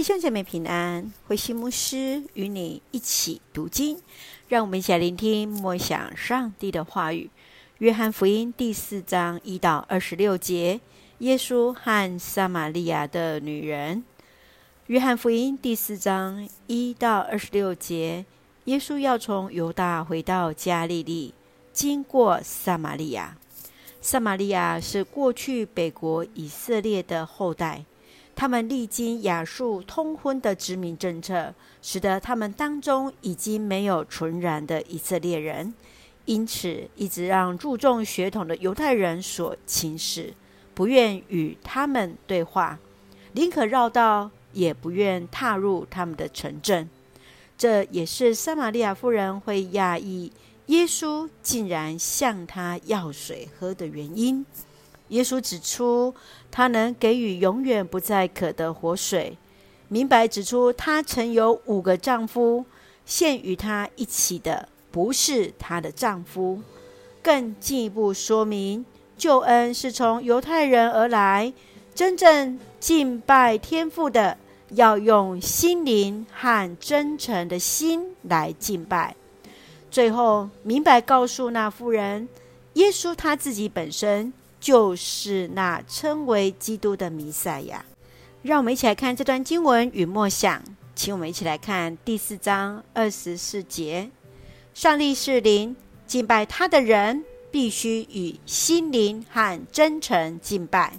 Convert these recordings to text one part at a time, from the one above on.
弟兄姐妹平安，慧馨牧师与你一起读经，让我们一起来聆听默想上帝的话语。约翰福音第四章一到二十六节，耶稣和撒玛利亚的女人。约翰福音第四章一到二十六节，耶稣要从犹大回到加利利，经过撒玛利亚。撒玛利亚是过去北国以色列的后代。他们历经亚述通婚的殖民政策，使得他们当中已经没有纯然的以色列人，因此一直让注重血统的犹太人所轻视，不愿与他们对话，宁可绕道，也不愿踏入他们的城镇。这也是撒玛利亚妇人会讶异耶稣竟然向她要水喝的原因。耶稣指出，他能给予永远不再渴的活水。明白指出，他曾有五个丈夫，现与他一起的不是他的丈夫。更进一步说明，救恩是从犹太人而来，真正敬拜天父的，要用心灵和真诚的心来敬拜。最后，明白告诉那妇人，耶稣他自己本身。就是那称为基督的弥赛亚。让我们一起来看这段经文与默想，请我们一起来看第四章二十四节：上帝是灵，敬拜他的人必须以心灵和真诚敬拜。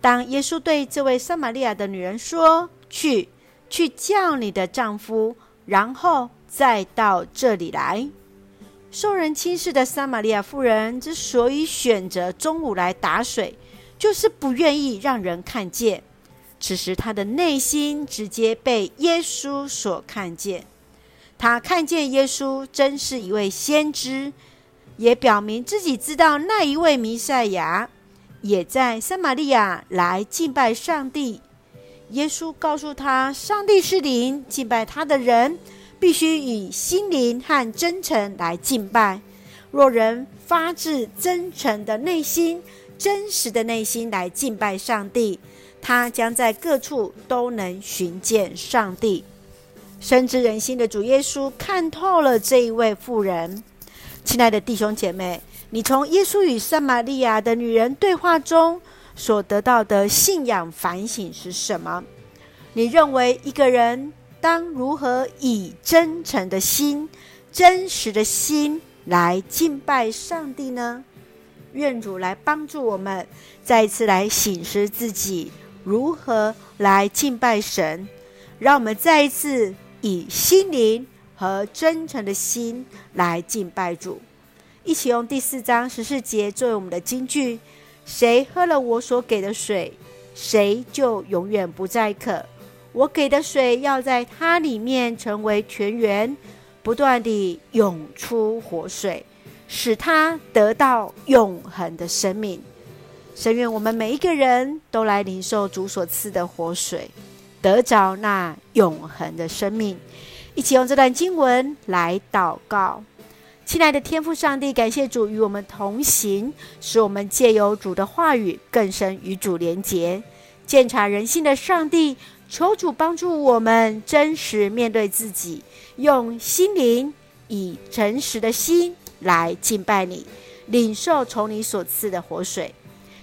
当耶稣对这位撒玛利亚的女人说：“去，去叫你的丈夫，然后再到这里来。”受人轻视的撒玛利亚妇人之所以选择中午来打水，就是不愿意让人看见。此时，她的内心直接被耶稣所看见。她看见耶稣真是一位先知，也表明自己知道那一位弥赛亚也在撒玛利亚来敬拜上帝。耶稣告诉她：“上帝是灵，敬拜他的人。”必须以心灵和真诚来敬拜。若人发自真诚的内心、真实的内心来敬拜上帝，他将在各处都能寻见上帝。深知人心的主耶稣看透了这一位妇人。亲爱的弟兄姐妹，你从耶稣与撒玛利亚的女人对话中所得到的信仰反省是什么？你认为一个人？当如何以真诚的心、真实的心来敬拜上帝呢？愿主来帮助我们，再一次来省思自己如何来敬拜神。让我们再一次以心灵和真诚的心来敬拜主。一起用第四章十四节作为我们的金句：谁喝了我所给的水，谁就永远不再渴。我给的水要在它里面成为泉源，不断地涌出活水，使它得到永恒的生命。神愿我们每一个人都来领受主所赐的活水，得着那永恒的生命。一起用这段经文来祷告。亲爱的天父上帝，感谢主与我们同行，使我们借由主的话语更深与主连结，鉴察人心的上帝。求主帮助我们真实面对自己，用心灵以诚实的心来敬拜你，领受从你所赐的活水。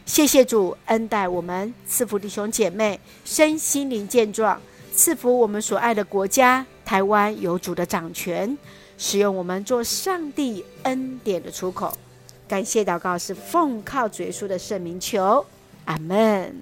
谢谢主恩待我们，赐福弟兄姐妹身心灵健壮，赐福我们所爱的国家台湾有主的掌权，使用我们做上帝恩典的出口。感谢祷告是奉靠主耶稣的圣名求，阿门。